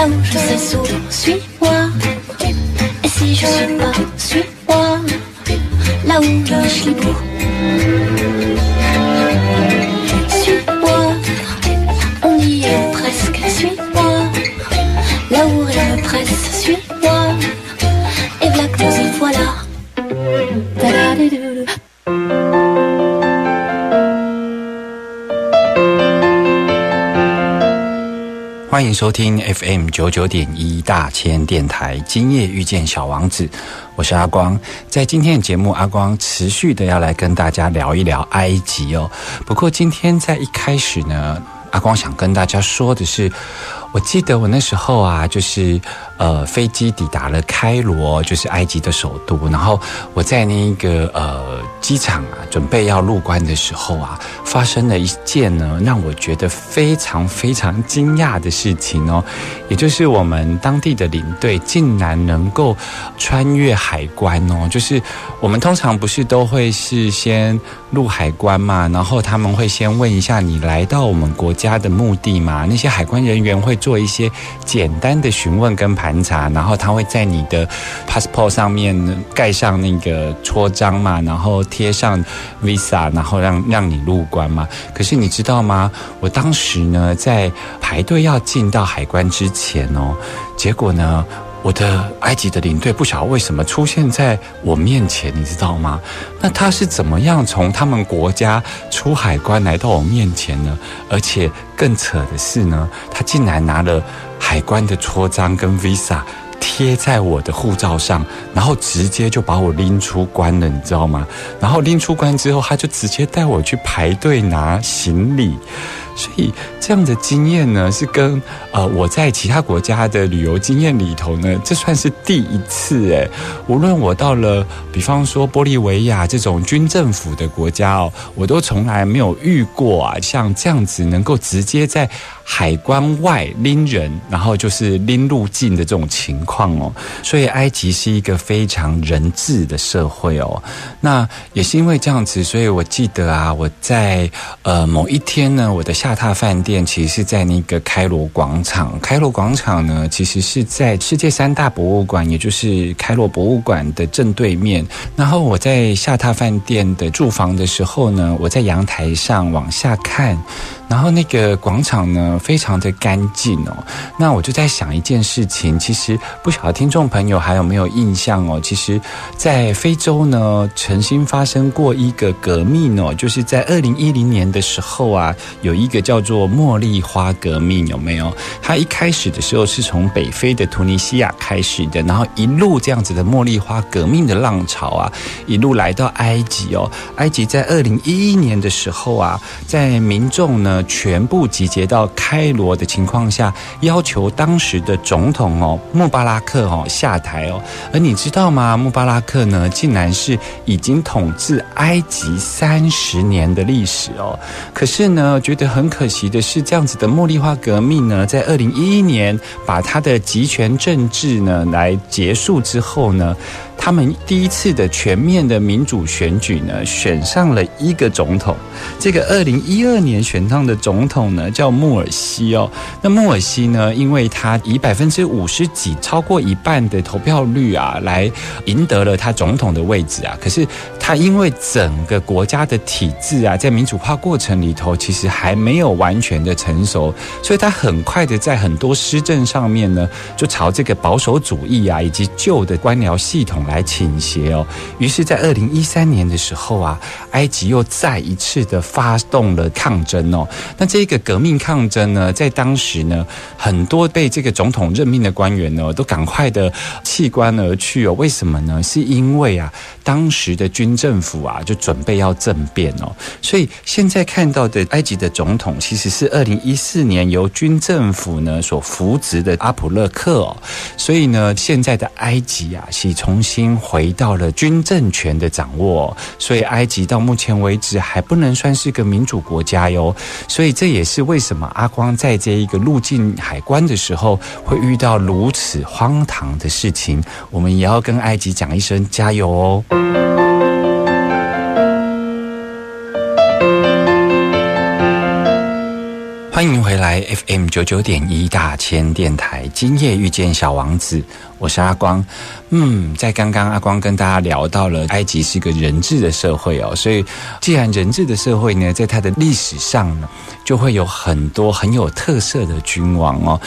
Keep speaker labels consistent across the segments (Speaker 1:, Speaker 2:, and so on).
Speaker 1: là où je sais sourd, suis-moi. Et si je suis pas, suis-moi, là où je suis beau.
Speaker 2: 欢迎收听 FM 九九点一大千电台，今夜遇见小王子，我是阿光。在今天的节目，阿光持续的要来跟大家聊一聊埃及哦。不过今天在一开始呢，阿光想跟大家说的是，我记得我那时候啊，就是呃飞机抵达了开罗，就是埃及的首都，然后我在那个呃机场啊，准备要入关的时候啊，发生了一件呢让我觉得非常非常惊讶的事情哦，也就是我们当地的领队竟然能够穿越海关哦，就是我们通常不是都会是先入海关嘛，然后他们会先问一下你来到我们国家的目的嘛，那些海关人员会做一些简单的询问跟盘查，然后他会在你的 passport 上面盖上那个戳章嘛，然后贴上 visa，然后让让你入关嘛。可是你知道吗？我当时呢在排队要进到海关之前哦，结果呢。我的埃及的领队不晓得为什么出现在我面前，你知道吗？那他是怎么样从他们国家出海关来到我面前呢？而且更扯的是呢，他竟然拿了海关的戳章跟 visa 贴在我的护照上，然后直接就把我拎出关了，你知道吗？然后拎出关之后，他就直接带我去排队拿行李。所以这样的经验呢，是跟呃我在其他国家的旅游经验里头呢，这算是第一次诶。无论我到了，比方说玻利维亚这种军政府的国家哦，我都从来没有遇过啊，像这样子能够直接在海关外拎人，然后就是拎入境的这种情况哦。所以埃及是一个非常人治的社会哦。那也是因为这样子，所以我记得啊，我在呃某一天呢，我的下榻饭店其实是在那个开罗广场。开罗广场呢，其实是在世界三大博物馆，也就是开罗博物馆的正对面。然后我在下榻饭店的住房的时候呢，我在阳台上往下看，然后那个广场呢非常的干净哦。那我就在想一件事情，其实不晓得听众朋友还有没有印象哦？其实，在非洲呢，曾经发生过一个革命哦，就是在二零一零年的时候啊，有一个叫做茉莉花革命，有没有？它一开始的时候是从北非的突尼西亚开始的，然后一路这样子的茉莉花革命的浪潮啊，一路来到埃及哦。埃及在二零一一年的时候啊，在民众呢全部集结到开罗的情况下，要求当时的总统哦穆巴拉克哦下台哦。而你知道吗？穆巴拉克呢，竟然是已经统治埃及三十年的历史哦。可是呢，觉得很可惜的是，这样子的茉莉花革命呢，在二零一一年把他的集权政治呢来结束之后呢。他们第一次的全面的民主选举呢，选上了一个总统。这个二零一二年选上的总统呢，叫穆尔西哦。那穆尔西呢，因为他以百分之五十几，超过一半的投票率啊，来赢得了他总统的位置啊。可是那因为整个国家的体制啊，在民主化过程里头，其实还没有完全的成熟，所以他很快的在很多施政上面呢，就朝这个保守主义啊，以及旧的官僚系统。来倾斜哦，于是，在二零一三年的时候啊，埃及又再一次的发动了抗争哦。那这个革命抗争呢，在当时呢，很多被这个总统任命的官员呢，都赶快的弃官而去哦。为什么呢？是因为啊，当时的军政府啊就准备要政变哦，所以现在看到的埃及的总统其实是二零一四年由军政府呢所扶植的阿普勒克哦，所以呢，现在的埃及啊是重新回到了军政权的掌握，所以埃及到目前为止还不能算是个民主国家哟，所以这也是为什么阿光在这一个入境海关的时候会遇到如此荒唐的事情，我们也要跟埃及讲一声加油哦。欢迎回来 FM 九九点一大千电台，今夜遇见小王子，我是阿光。嗯，在刚刚阿光跟大家聊到了埃及是一个人治的社会哦，所以既然人治的社会呢，在它的历史上呢，就会有很多很有特色的君王哦。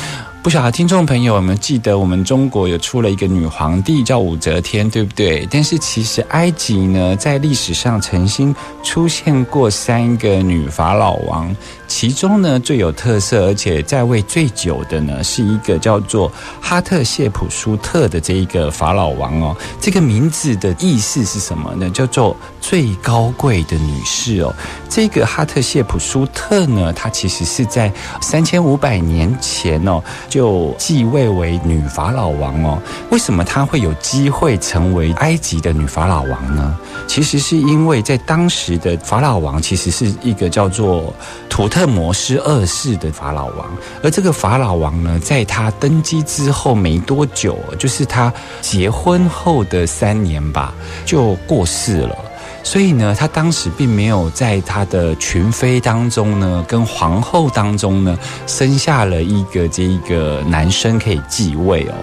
Speaker 2: 不晓得听众朋友有没有记得，我们中国有出了一个女皇帝叫武则天，对不对？但是其实埃及呢，在历史上曾经出现过三个女法老王，其中呢最有特色而且在位最久的呢，是一个叫做哈特谢普舒特的这一个法老王哦。这个名字的意思是什么呢？叫做最高贵的女士哦。这个哈特谢普舒特呢，她其实是在三千五百年前哦。就继位为女法老王哦。为什么她会有机会成为埃及的女法老王呢？其实是因为在当时的法老王其实是一个叫做图特摩斯二世的法老王，而这个法老王呢，在他登基之后没多久，就是他结婚后的三年吧，就过世了。所以呢，他当时并没有在他的群妃当中呢，跟皇后当中呢，生下了一个这一个男生可以继位哦。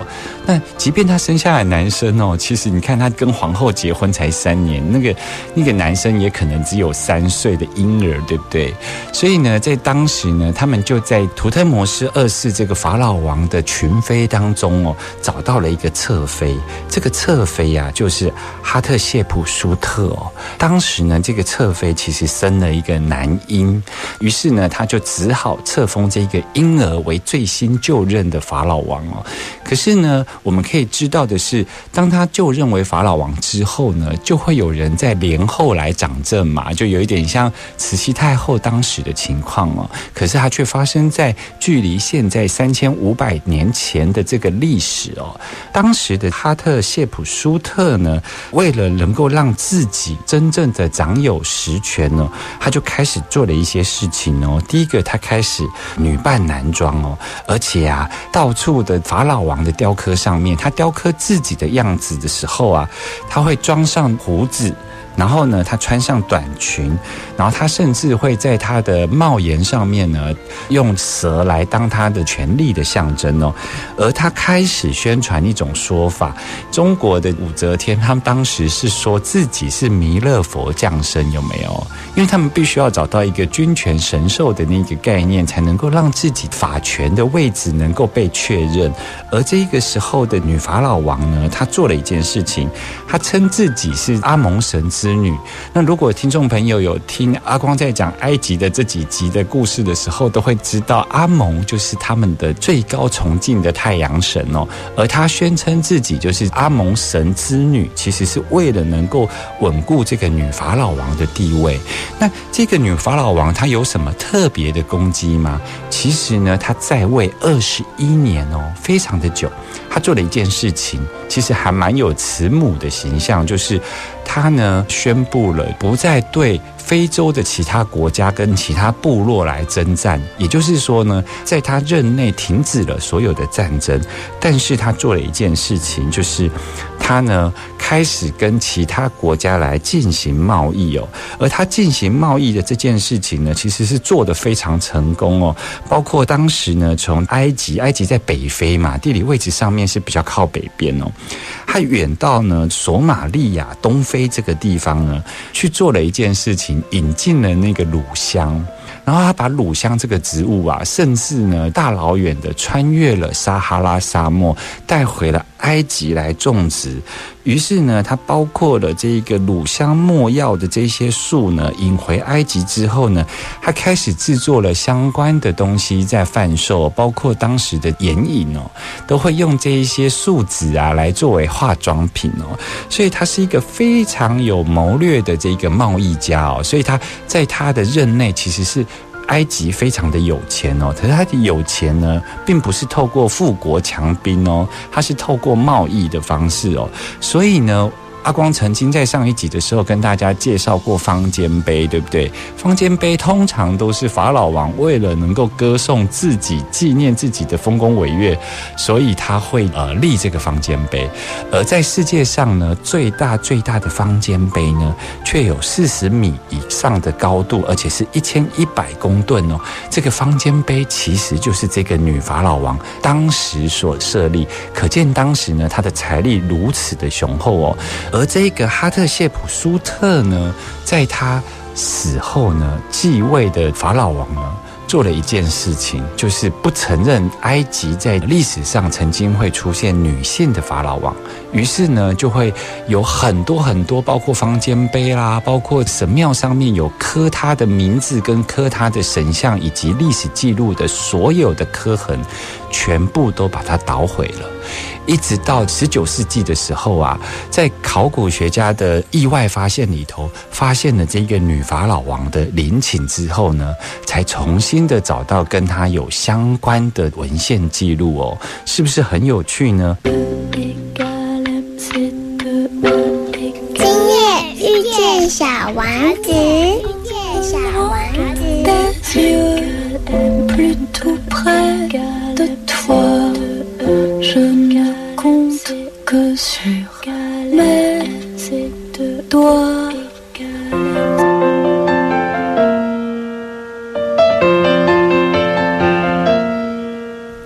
Speaker 2: 那即便他生下来男生哦，其实你看他跟皇后结婚才三年，那个那个男生也可能只有三岁的婴儿，对不对？所以呢，在当时呢，他们就在图特摩斯二世这个法老王的群妃当中哦，找到了一个侧妃。这个侧妃呀，就是哈特谢普舒特哦。当时呢，这个侧妃其实生了一个男婴，于是呢，他就只好册封这个婴儿为最新就任的法老王哦。可是呢，我们可以知道的是，当他就任为法老王之后呢，就会有人在连后来掌政嘛，就有一点像慈禧太后当时的情况哦。可是它却发生在距离现在三千五百年前的这个历史哦。当时的哈特谢普舒特呢，为了能够让自己真真正的掌有实权呢，他就开始做了一些事情哦。第一个，他开始女扮男装哦，而且啊，到处的法老王的雕刻上面，他雕刻自己的样子的时候啊，他会装上胡子。然后呢，他穿上短裙，然后他甚至会在他的帽檐上面呢，用蛇来当他的权力的象征哦。而他开始宣传一种说法，中国的武则天他们当时是说自己是弥勒佛降生，有没有？因为他们必须要找到一个君权神授的那个概念，才能够让自己法权的位置能够被确认。而这个时候的女法老王呢，她做了一件事情，她称自己是阿蒙神之之女。那如果听众朋友有听阿光在讲埃及的这几集的故事的时候，都会知道阿蒙就是他们的最高崇敬的太阳神哦。而他宣称自己就是阿蒙神之女，其实是为了能够稳固这个女法老王的地位。那这个女法老王她有什么特别的攻击吗？其实呢，她在位二十一年哦，非常的久。她做了一件事情，其实还蛮有慈母的形象，就是他呢宣布了不再对非洲的其他国家跟其他部落来征战，也就是说呢，在他任内停止了所有的战争。但是他做了一件事情，就是他呢开始跟其他国家来进行贸易哦。而他进行贸易的这件事情呢，其实是做得非常成功哦。包括当时呢，从埃及，埃及在北非嘛，地理位置上面是比较靠北边哦。他远到呢索马利亚东非这个地方呢，去做了一件事情，引进了那个乳香。然后他把乳香这个植物啊，甚至呢大老远的穿越了撒哈拉沙漠，带回了埃及来种植。于是呢，它包括了这个乳香没药的这些树呢，引回埃及之后呢，它开始制作了相关的东西在贩售，包括当时的眼影哦，都会用这一些树脂啊来作为化妆品哦，所以他是一个非常有谋略的这个贸易家哦，所以他在他的任内其实是。埃及非常的有钱哦，可是他的有钱呢，并不是透过富国强兵哦，他是透过贸易的方式哦，所以呢。阿光曾经在上一集的时候跟大家介绍过方尖碑，对不对？方尖碑通常都是法老王为了能够歌颂自己、纪念自己的丰功伟业，所以他会呃立这个方尖碑。而在世界上呢，最大最大的方尖碑呢，却有四十米以上的高度，而且是一千一百公吨哦。这个方尖碑其实就是这个女法老王当时所设立，可见当时呢，她的财力如此的雄厚哦。而这个哈特谢普舒特呢，在他死后呢，继位的法老王呢，做了一件事情，就是不承认埃及在历史上曾经会出现女性的法老王。于是呢，就会有很多很多，包括方尖碑啦，包括神庙上面有刻他的名字跟刻他的神像以及历史记录的所有的刻痕，全部都把它捣毁了。一直到十九世纪的时候啊，在考古学家的意外发现里头，发现了这个女法老王的陵寝之后呢，才重新的找到跟她有相关的文献记录哦，是不是很有趣呢？
Speaker 3: 今夜遇见小王子，遇见小王子。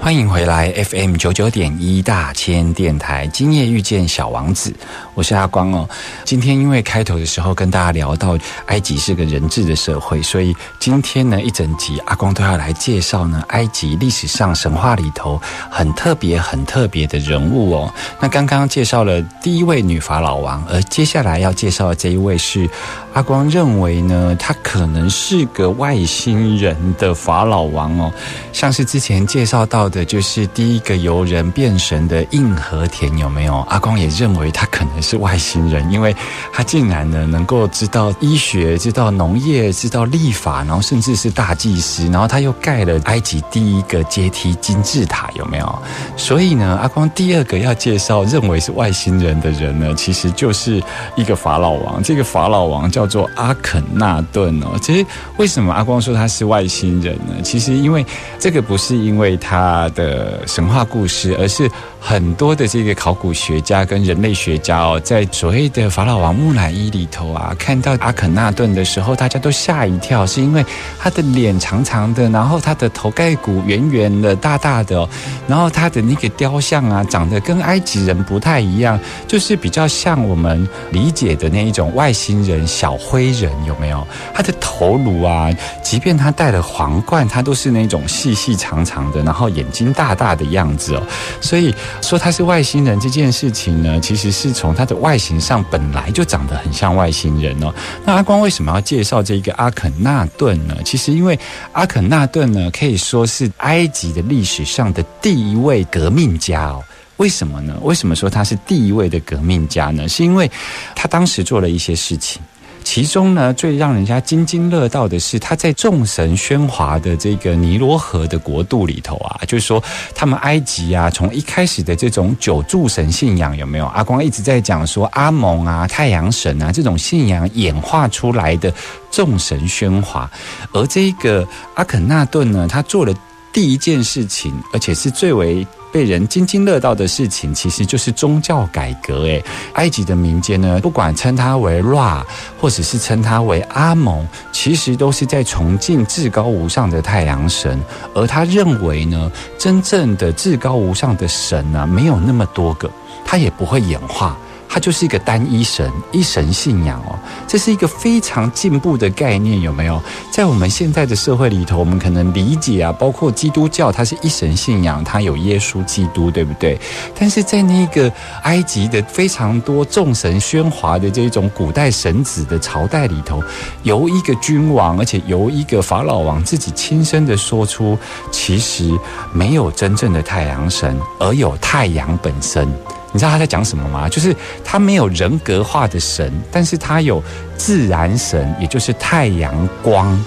Speaker 2: 欢迎回来 FM 九九点一大千电台，今夜遇见小王子。我是阿光哦。今天因为开头的时候跟大家聊到埃及是个人质的社会，所以今天呢一整集阿光都要来介绍呢埃及历史上神话里头很特别、很特别的人物哦。那刚刚介绍了第一位女法老王，而接下来要介绍的这一位是阿光认为呢，他可能是个外星人的法老王哦，像是之前介绍到的。就是第一个由人变神的硬和田有没有？阿光也认为他可能是外星人，因为他竟然呢能够知道医学、知道农业、知道历法，然后甚至是大祭司，然后他又盖了埃及第一个阶梯金字塔，有没有？所以呢，阿光第二个要介绍认为是外星人的人呢，其实就是一个法老王。这个法老王叫做阿肯纳顿哦。其实为什么阿光说他是外星人呢？其实因为这个不是因为他。的神话故事，而是很多的这个考古学家跟人类学家哦，在所谓的法老王木乃伊里头啊，看到阿肯纳顿的时候，大家都吓一跳，是因为他的脸长长的，然后他的头盖骨圆圆的、大大的，然后他的那个雕像啊，长得跟埃及人不太一样，就是比较像我们理解的那一种外星人小灰人，有没有？他的头颅啊，即便他戴了皇冠，他都是那种细细长长的，然后眼睛。大大的样子哦，所以说他是外星人这件事情呢，其实是从他的外形上本来就长得很像外星人哦。那阿光为什么要介绍这一个阿肯纳顿呢？其实因为阿肯纳顿呢，可以说是埃及的历史上的第一位革命家哦。为什么呢？为什么说他是第一位的革命家呢？是因为他当时做了一些事情。其中呢，最让人家津津乐道的是，他在众神喧哗的这个尼罗河的国度里头啊，就是说，他们埃及啊，从一开始的这种九柱神信仰有没有？阿光一直在讲说，阿蒙啊、太阳神啊这种信仰演化出来的众神喧哗，而这个阿肯纳顿呢，他做了第一件事情，而且是最为。被人津津乐道的事情，其实就是宗教改革。诶，埃及的民间呢，不管称他为 Ra，或者是称他为阿蒙，其实都是在崇敬至高无上的太阳神。而他认为呢，真正的至高无上的神呢，没有那么多个，他也不会演化。它就是一个单一神、一神信仰哦。这是一个非常进步的概念，有没有？在我们现在的社会里头，我们可能理解啊，包括基督教，它是一神信仰，它有耶稣基督，对不对？但是在那个埃及的非常多众神喧哗的这种古代神子的朝代里头，由一个君王，而且由一个法老王自己亲身的说出，其实没有真正的太阳神，而有太阳本身。你知道他在讲什么吗？就是他没有人格化的神，但是他有自然神，也就是太阳光。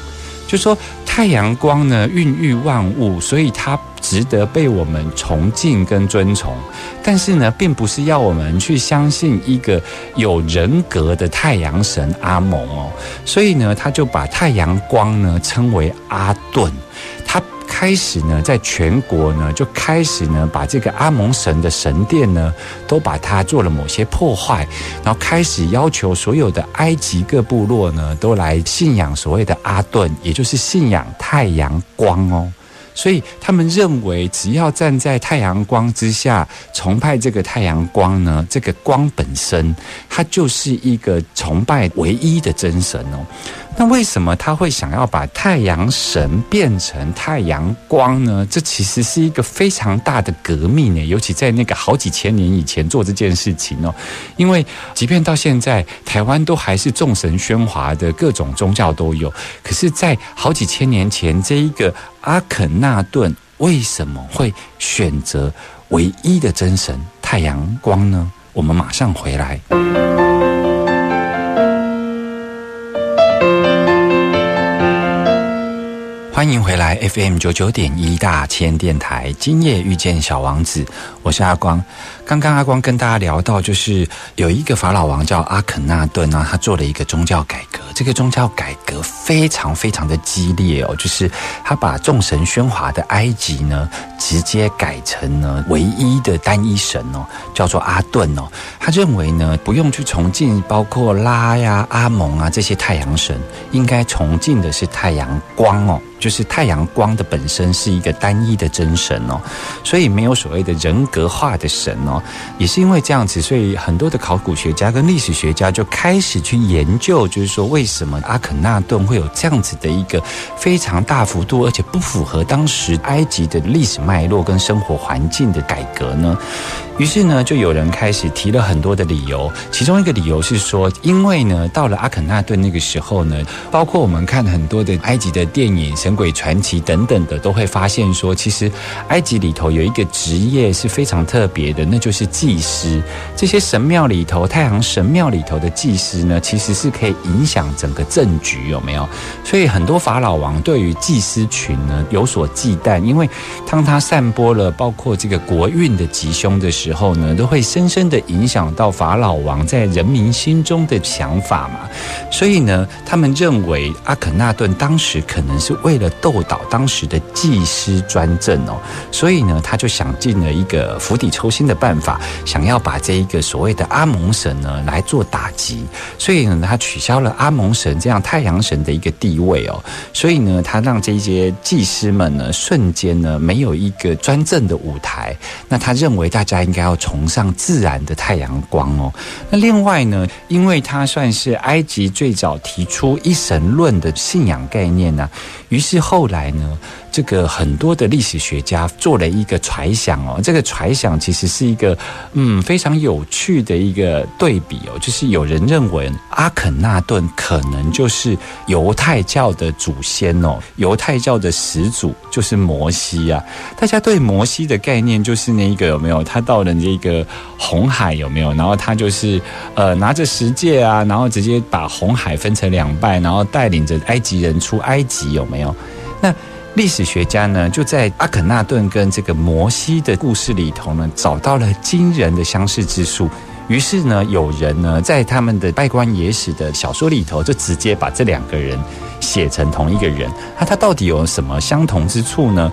Speaker 2: 就说太阳光呢，孕育万物，所以它值得被我们崇敬跟尊崇。但是呢，并不是要我们去相信一个有人格的太阳神阿蒙哦。所以呢，他就把太阳光呢称为阿顿。开始呢，在全国呢，就开始呢，把这个阿蒙神的神殿呢，都把它做了某些破坏，然后开始要求所有的埃及各部落呢，都来信仰所谓的阿顿，也就是信仰太阳光哦。所以他们认为，只要站在太阳光之下崇拜这个太阳光呢，这个光本身，它就是一个崇拜唯一的真神哦。那为什么他会想要把太阳神变成太阳光呢？这其实是一个非常大的革命呢，尤其在那个好几千年以前做这件事情哦。因为即便到现在，台湾都还是众神喧哗的各种宗教都有，可是，在好几千年前，这一个阿肯纳顿为什么会选择唯一的真神太阳光呢？我们马上回来。欢迎回来 FM 九九点一大千电台，今夜遇见小王子，我是阿光。刚刚阿光跟大家聊到，就是有一个法老王叫阿肯纳顿啊，他做了一个宗教改革。这个宗教改革非常非常的激烈哦，就是他把众神喧哗的埃及呢，直接改成呢唯一的单一神哦，叫做阿顿哦。他认为呢，不用去崇敬包括拉呀、阿蒙啊这些太阳神，应该崇敬的是太阳光哦。就是太阳光的本身是一个单一的真神哦，所以没有所谓的人格化的神哦，也是因为这样子，所以很多的考古学家跟历史学家就开始去研究，就是说为什么阿肯纳顿会有这样子的一个非常大幅度而且不符合当时埃及的历史脉络跟生活环境的改革呢？于是呢，就有人开始提了很多的理由，其中一个理由是说，因为呢，到了阿肯纳顿那个时候呢，包括我们看很多的埃及的电影《神鬼传奇》等等的，都会发现说，其实埃及里头有一个职业是非常特别的，那就是祭司。这些神庙里头，太阳神庙里头的祭司呢，其实是可以影响整个政局，有没有？所以很多法老王对于祭司群呢有所忌惮，因为当他散播了包括这个国运的吉凶的时，时候呢，都会深深的影响到法老王在人民心中的想法嘛。所以呢，他们认为阿肯纳顿当时可能是为为了斗倒当时的祭司专政哦，所以呢，他就想尽了一个釜底抽薪的办法，想要把这一个所谓的阿蒙神呢来做打击。所以呢，他取消了阿蒙神这样太阳神的一个地位哦。所以呢，他让这些祭司们呢瞬间呢没有一个专政的舞台。那他认为大家应。该要崇尚自然的太阳光哦。那另外呢，因为他算是埃及最早提出一神论的信仰概念呢，于是是后来呢。这个很多的历史学家做了一个揣想哦，这个揣想其实是一个嗯非常有趣的一个对比哦，就是有人认为阿肯纳顿可能就是犹太教的祖先哦，犹太教的始祖就是摩西啊。大家对摩西的概念就是那一个有没有？他到了这个红海有没有？然后他就是呃拿着十戒啊，然后直接把红海分成两半，然后带领着埃及人出埃及有没有？那历史学家呢，就在阿肯纳顿跟这个摩西的故事里头呢，找到了惊人的相似之处。于是呢，有人呢，在他们的拜官野史的小说里头，就直接把这两个人写成同一个人。那他到底有什么相同之处呢？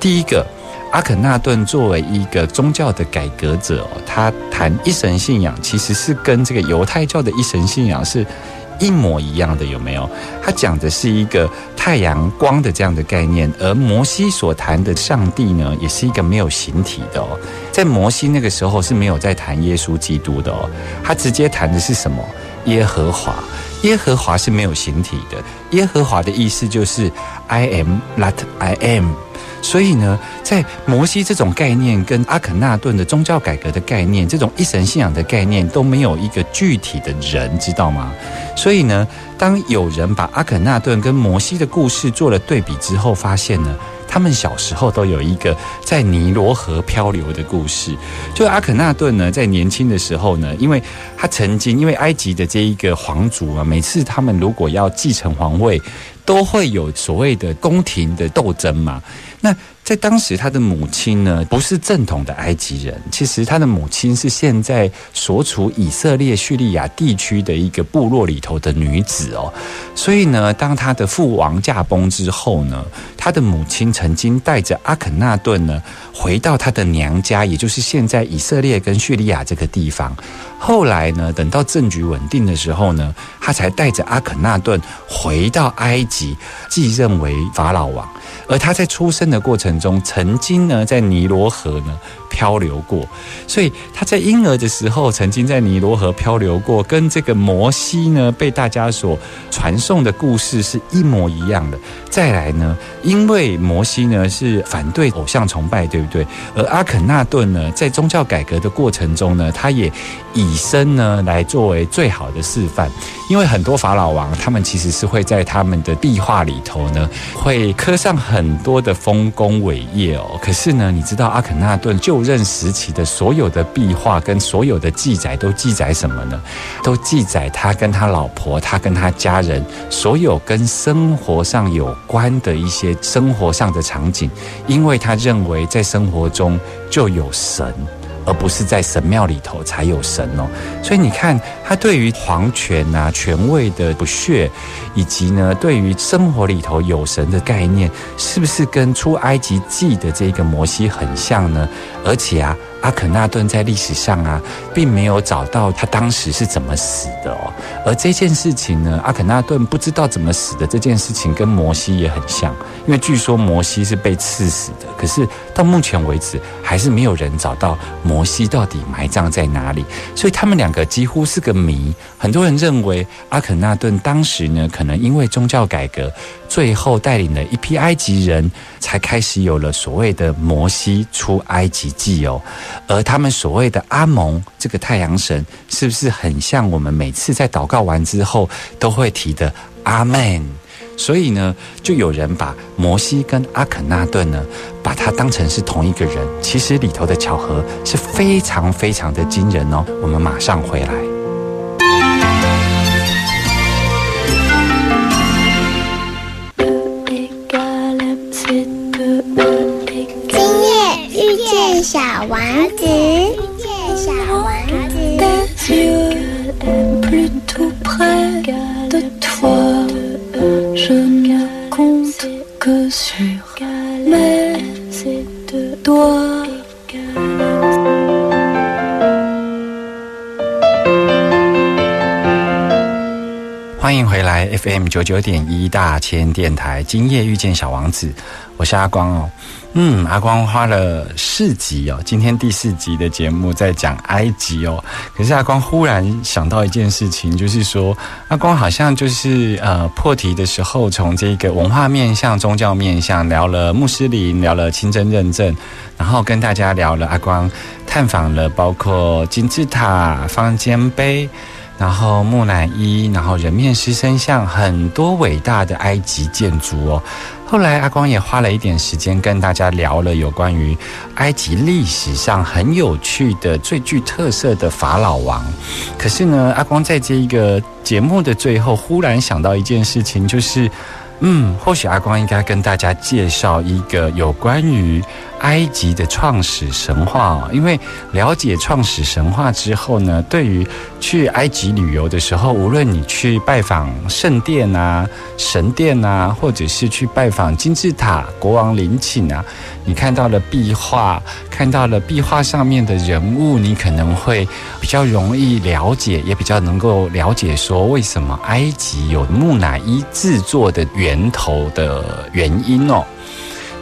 Speaker 2: 第一个，阿肯纳顿作为一个宗教的改革者，他谈一神信仰，其实是跟这个犹太教的一神信仰是。一模一样的，有没有？他讲的是一个太阳光的这样的概念，而摩西所谈的上帝呢，也是一个没有形体的哦。在摩西那个时候是没有在谈耶稣基督的哦，他直接谈的是什么？耶和华。耶和华是没有形体的，耶和华的意思就是 I am that I am。所以呢，在摩西这种概念跟阿肯纳顿的宗教改革的概念，这种一神信仰的概念都没有一个具体的人，知道吗？所以呢，当有人把阿肯纳顿跟摩西的故事做了对比之后，发现呢。他们小时候都有一个在尼罗河漂流的故事。就阿肯纳顿呢，在年轻的时候呢，因为他曾经因为埃及的这一个皇族啊，每次他们如果要继承皇位，都会有所谓的宫廷的斗争嘛。那在当时，他的母亲呢不是正统的埃及人，其实他的母亲是现在所处以色列叙利亚地区的一个部落里头的女子哦。所以呢，当他的父王驾崩之后呢，他的母亲曾经带着阿肯纳顿呢回到他的娘家，也就是现在以色列跟叙利亚这个地方。后来呢，等到政局稳定的时候呢，他才带着阿肯纳顿回到埃及，继任为法老王。而他在出生的过程中，曾经呢在尼罗河呢漂流过，所以他在婴儿的时候曾经在尼罗河漂流过，跟这个摩西呢被大家所传颂的故事是一模一样的。再来呢，因为摩西呢是反对偶像崇拜，对不对？而阿肯纳顿呢在宗教改革的过程中呢，他也以身呢来作为最好的示范，因为很多法老王他们其实是会在他们的壁画里头呢会刻上。很多的丰功伟业哦，可是呢，你知道阿肯纳顿就任时期的所有的壁画跟所有的记载都记载什么呢？都记载他跟他老婆，他跟他家人所有跟生活上有关的一些生活上的场景，因为他认为在生活中就有神。而不是在神庙里头才有神哦，所以你看他对于皇权呐、权位的不屑，以及呢对于生活里头有神的概念，是不是跟出埃及记的这个摩西很像呢？而且啊。阿肯纳顿在历史上啊，并没有找到他当时是怎么死的哦。而这件事情呢，阿肯纳顿不知道怎么死的这件事情，跟摩西也很像，因为据说摩西是被刺死的。可是到目前为止，还是没有人找到摩西到底埋葬在哪里。所以他们两个几乎是个谜。很多人认为阿肯纳顿当时呢，可能因为宗教改革。最后带领了一批埃及人才开始有了所谓的摩西出埃及记哦，而他们所谓的阿蒙这个太阳神，是不是很像我们每次在祷告完之后都会提的阿门？所以呢，就有人把摩西跟阿肯纳顿呢，把它当成是同一个人。其实里头的巧合是非常非常的惊人哦。我们马上回来。
Speaker 3: 小王子，
Speaker 2: 九九点一大千电台，今夜遇见小王子，我是阿光哦。嗯，阿光花了四集哦，今天第四集的节目在讲埃及哦。可是阿光忽然想到一件事情，就是说阿光好像就是呃破题的时候，从这个文化面向、宗教面向聊了穆斯林，聊了清真认证，然后跟大家聊了阿光探访了包括金字塔、方尖碑，然后木乃伊，然后人面狮身像，很多伟大的埃及建筑哦。后来，阿光也花了一点时间跟大家聊了有关于埃及历史上很有趣的、最具特色的法老王。可是呢，阿光在这一个节目的最后，忽然想到一件事情，就是。嗯，或许阿光应该跟大家介绍一个有关于埃及的创始神话哦，因为了解创始神话之后呢，对于去埃及旅游的时候，无论你去拜访圣殿啊、神殿啊，或者是去拜访金字塔、国王陵寝啊，你看到了壁画，看到了壁画上面的人物，你可能会比较容易了解，也比较能够了解说为什么埃及有木乃伊制作的原源头的原因哦。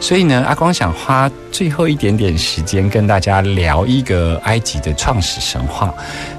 Speaker 2: 所以呢，阿光想花最后一点点时间跟大家聊一个埃及的创始神话。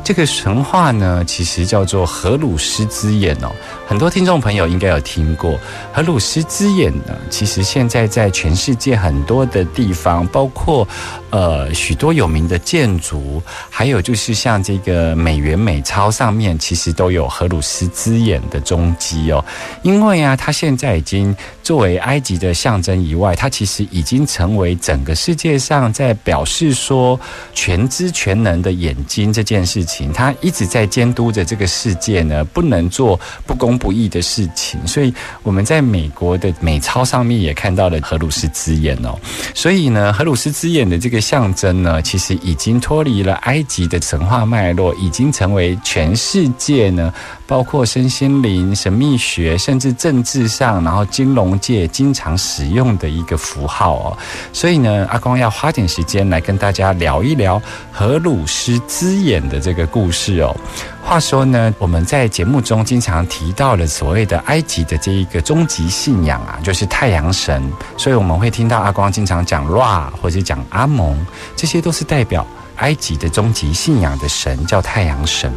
Speaker 2: 这个神话呢，其实叫做荷鲁斯之眼哦。很多听众朋友应该有听过荷鲁斯之眼呢。其实现在在全世界很多的地方，包括呃许多有名的建筑，还有就是像这个美元美钞上面，其实都有荷鲁斯之眼的踪迹哦。因为啊，它现在已经作为埃及的象征以外，它其实已经成为整个世界上在表示说全知全能的眼睛这件事情。它一直在监督着这个世界呢，不能做不公不义的事情。所以我们在美国的美钞上面也看到了荷鲁斯之眼哦。所以呢，荷鲁斯之眼的这个象征呢，其实已经脱离了埃及的神话脉络，已经成为全世界呢，包括身心灵、神秘学，甚至政治上，然后金融界经常使用的一个符号哦。所以呢，阿光要花点时间来跟大家聊一聊荷鲁斯之眼的这个故事哦。话说呢，我们在节目中经常提到了所谓的埃及的这一个终极信仰啊，就是太阳神。所以我们会听到阿光经常讲 Ra 或者讲阿蒙，这些都是代表埃及的终极信仰的神，叫太阳神。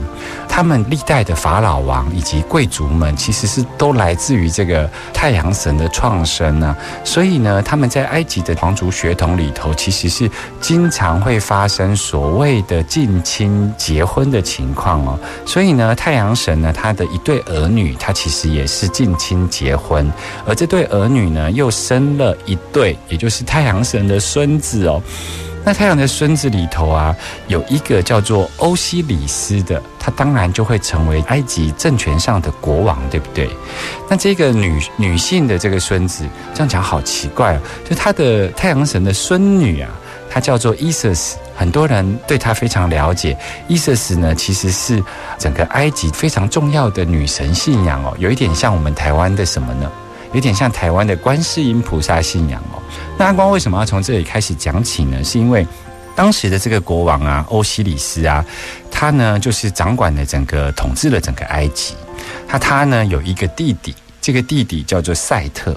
Speaker 2: 他们历代的法老王以及贵族们，其实是都来自于这个太阳神的创生呢。所以呢，他们在埃及的皇族血统里头，其实是经常会发生所谓的近亲结婚的情况哦。所以呢，太阳神呢，他的一对儿女，他其实也是近亲结婚，而这对儿女呢，又生了一对，也就是太阳神的孙子哦。那太阳的孙子里头啊，有一个叫做欧西里斯的，他当然就会成为埃及政权上的国王，对不对？那这个女女性的这个孙子，这样讲好奇怪哦，就他的太阳神的孙女啊，她叫做伊瑟斯，很多人对她非常了解。伊瑟斯呢，其实是整个埃及非常重要的女神信仰哦，有一点像我们台湾的什么呢？有点像台湾的观世音菩萨信仰哦。那阿光为什么要从这里开始讲起呢？是因为当时的这个国王啊，欧西里斯啊，他呢就是掌管了整个统治了整个埃及。他他呢有一个弟弟，这个弟弟叫做赛特。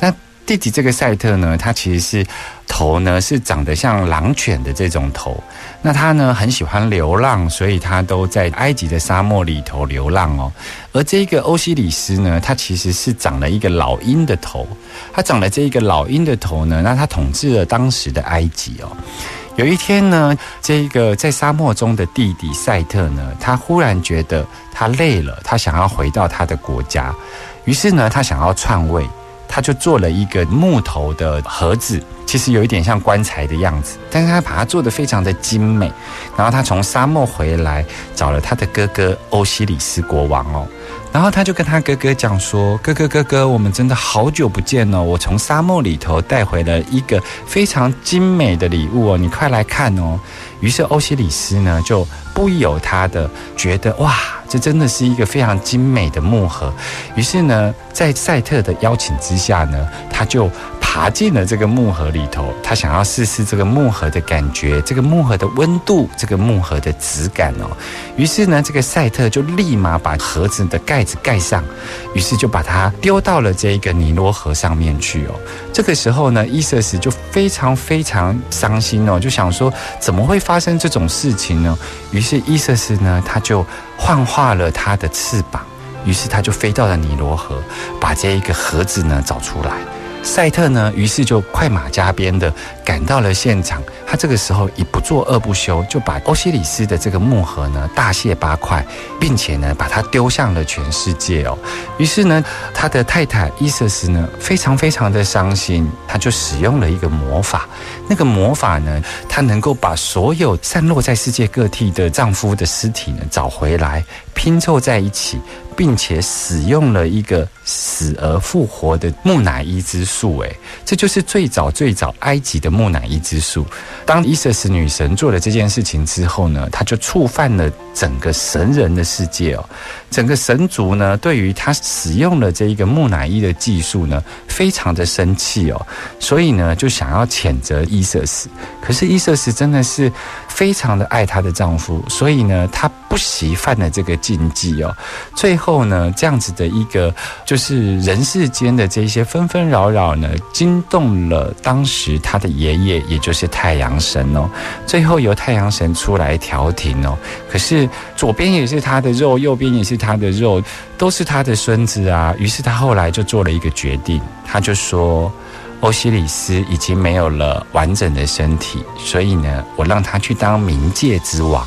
Speaker 2: 那弟弟这个赛特呢，他其实是头呢是长得像狼犬的这种头。那他呢很喜欢流浪，所以他都在埃及的沙漠里头流浪哦。而这个欧西里斯呢，他其实是长了一个老鹰的头。他长了这一个老鹰的头呢，那他统治了当时的埃及哦。有一天呢，这个在沙漠中的弟弟赛特呢，他忽然觉得他累了，他想要回到他的国家，于是呢，他想要篡位。他就做了一个木头的盒子，其实有一点像棺材的样子，但是他把它做得非常的精美。然后他从沙漠回来，找了他的哥哥欧西里斯国王哦，然后他就跟他哥哥讲说：“哥哥哥哥，我们真的好久不见了，我从沙漠里头带回了一个非常精美的礼物哦，你快来看哦。”于是欧西里斯呢就不由他的觉得哇，这真的是一个非常精美的木盒。于是呢，在赛特的邀请之下呢，他就爬进了这个木盒里头，他想要试试这个木盒的感觉，这个木盒的温度，这个木盒的质感哦。于是呢，这个赛特就立马把盒子的盖子盖上，于是就把它丢到了这一个尼罗河上面去哦。这个时候呢，伊瑟斯就非常非常伤心哦，就想说怎么会发生这种事情呢？于是伊瑟斯呢，他就幻化了他的翅膀，于是他就飞到了尼罗河，把这一个盒子呢找出来。赛特呢，于是就快马加鞭的赶到了现场。他这个时候以不做恶不休，就把欧西里斯的这个木盒呢大卸八块，并且呢把它丢向了全世界哦。于是呢，他的太太伊瑟斯呢非常非常的伤心，他就使用了一个魔法。那个魔法呢，他能够把所有散落在世界各地的丈夫的尸体呢找回来，拼凑在一起。并且使用了一个死而复活的木乃伊之术。诶，这就是最早最早埃及的木乃伊之术。当伊瑟斯女神做了这件事情之后呢，她就触犯了整个神人的世界哦。整个神族呢，对于她使用了这一个木乃伊的技术呢，非常的生气哦，所以呢，就想要谴责伊瑟斯。可是伊瑟斯真的是非常的爱她的丈夫，所以呢，她不惜犯了这个禁忌哦。最后呢，这样子的一个就是人世间的这些纷纷扰扰呢，惊动了当时她的爷爷，也就是太阳神哦。最后由太阳神出来调停哦。可是左边也是他的肉，右边也是他的肉，都是他的孙子啊。于是他后来就做了一个决定，他就说。欧西里斯已经没有了完整的身体，所以呢，我让他去当冥界之王，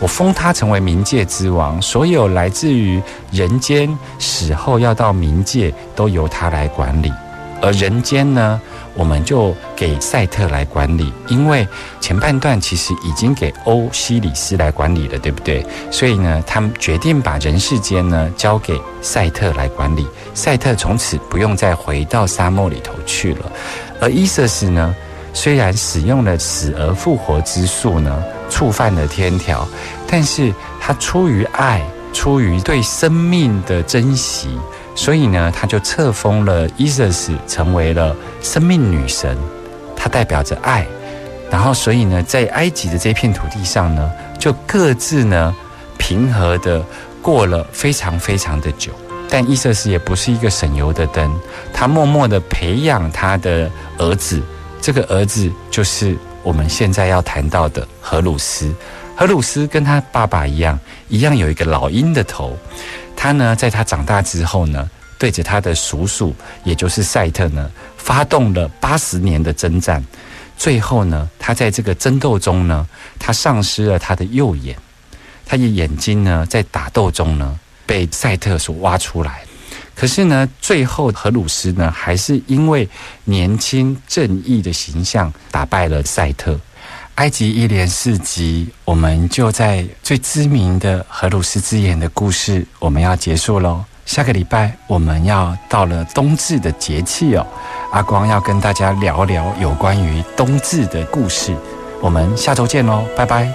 Speaker 2: 我封他成为冥界之王，所有来自于人间死后要到冥界都由他来管理，而人间呢？我们就给赛特来管理，因为前半段其实已经给欧西里斯来管理了，对不对？所以呢，他们决定把人世间呢交给赛特来管理，赛特从此不用再回到沙漠里头去了。而伊瑟斯呢，虽然使用了死而复活之术呢，触犯了天条，但是他出于爱，出于对生命的珍惜。所以呢，他就册封了伊瑟斯成为了生命女神，它代表着爱。然后，所以呢，在埃及的这片土地上呢，就各自呢平和的过了非常非常的久。但伊瑟斯也不是一个省油的灯，他默默的培养他的儿子，这个儿子就是我们现在要谈到的荷鲁斯。荷鲁斯跟他爸爸一样，一样有一个老鹰的头。他呢，在他长大之后呢，对着他的叔叔，也就是赛特呢，发动了八十年的征战。最后呢，他在这个争斗中呢，他丧失了他的右眼，他的眼睛呢，在打斗中呢，被赛特所挖出来。可是呢，最后荷鲁斯呢，还是因为年轻正义的形象，打败了赛特。埃及一连四集，我们就在最知名的荷鲁斯之眼的故事，我们要结束喽。下个礼拜我们要到了冬至的节气哦，阿光要跟大家聊聊有关于冬至的故事。我们下周见喽，拜拜。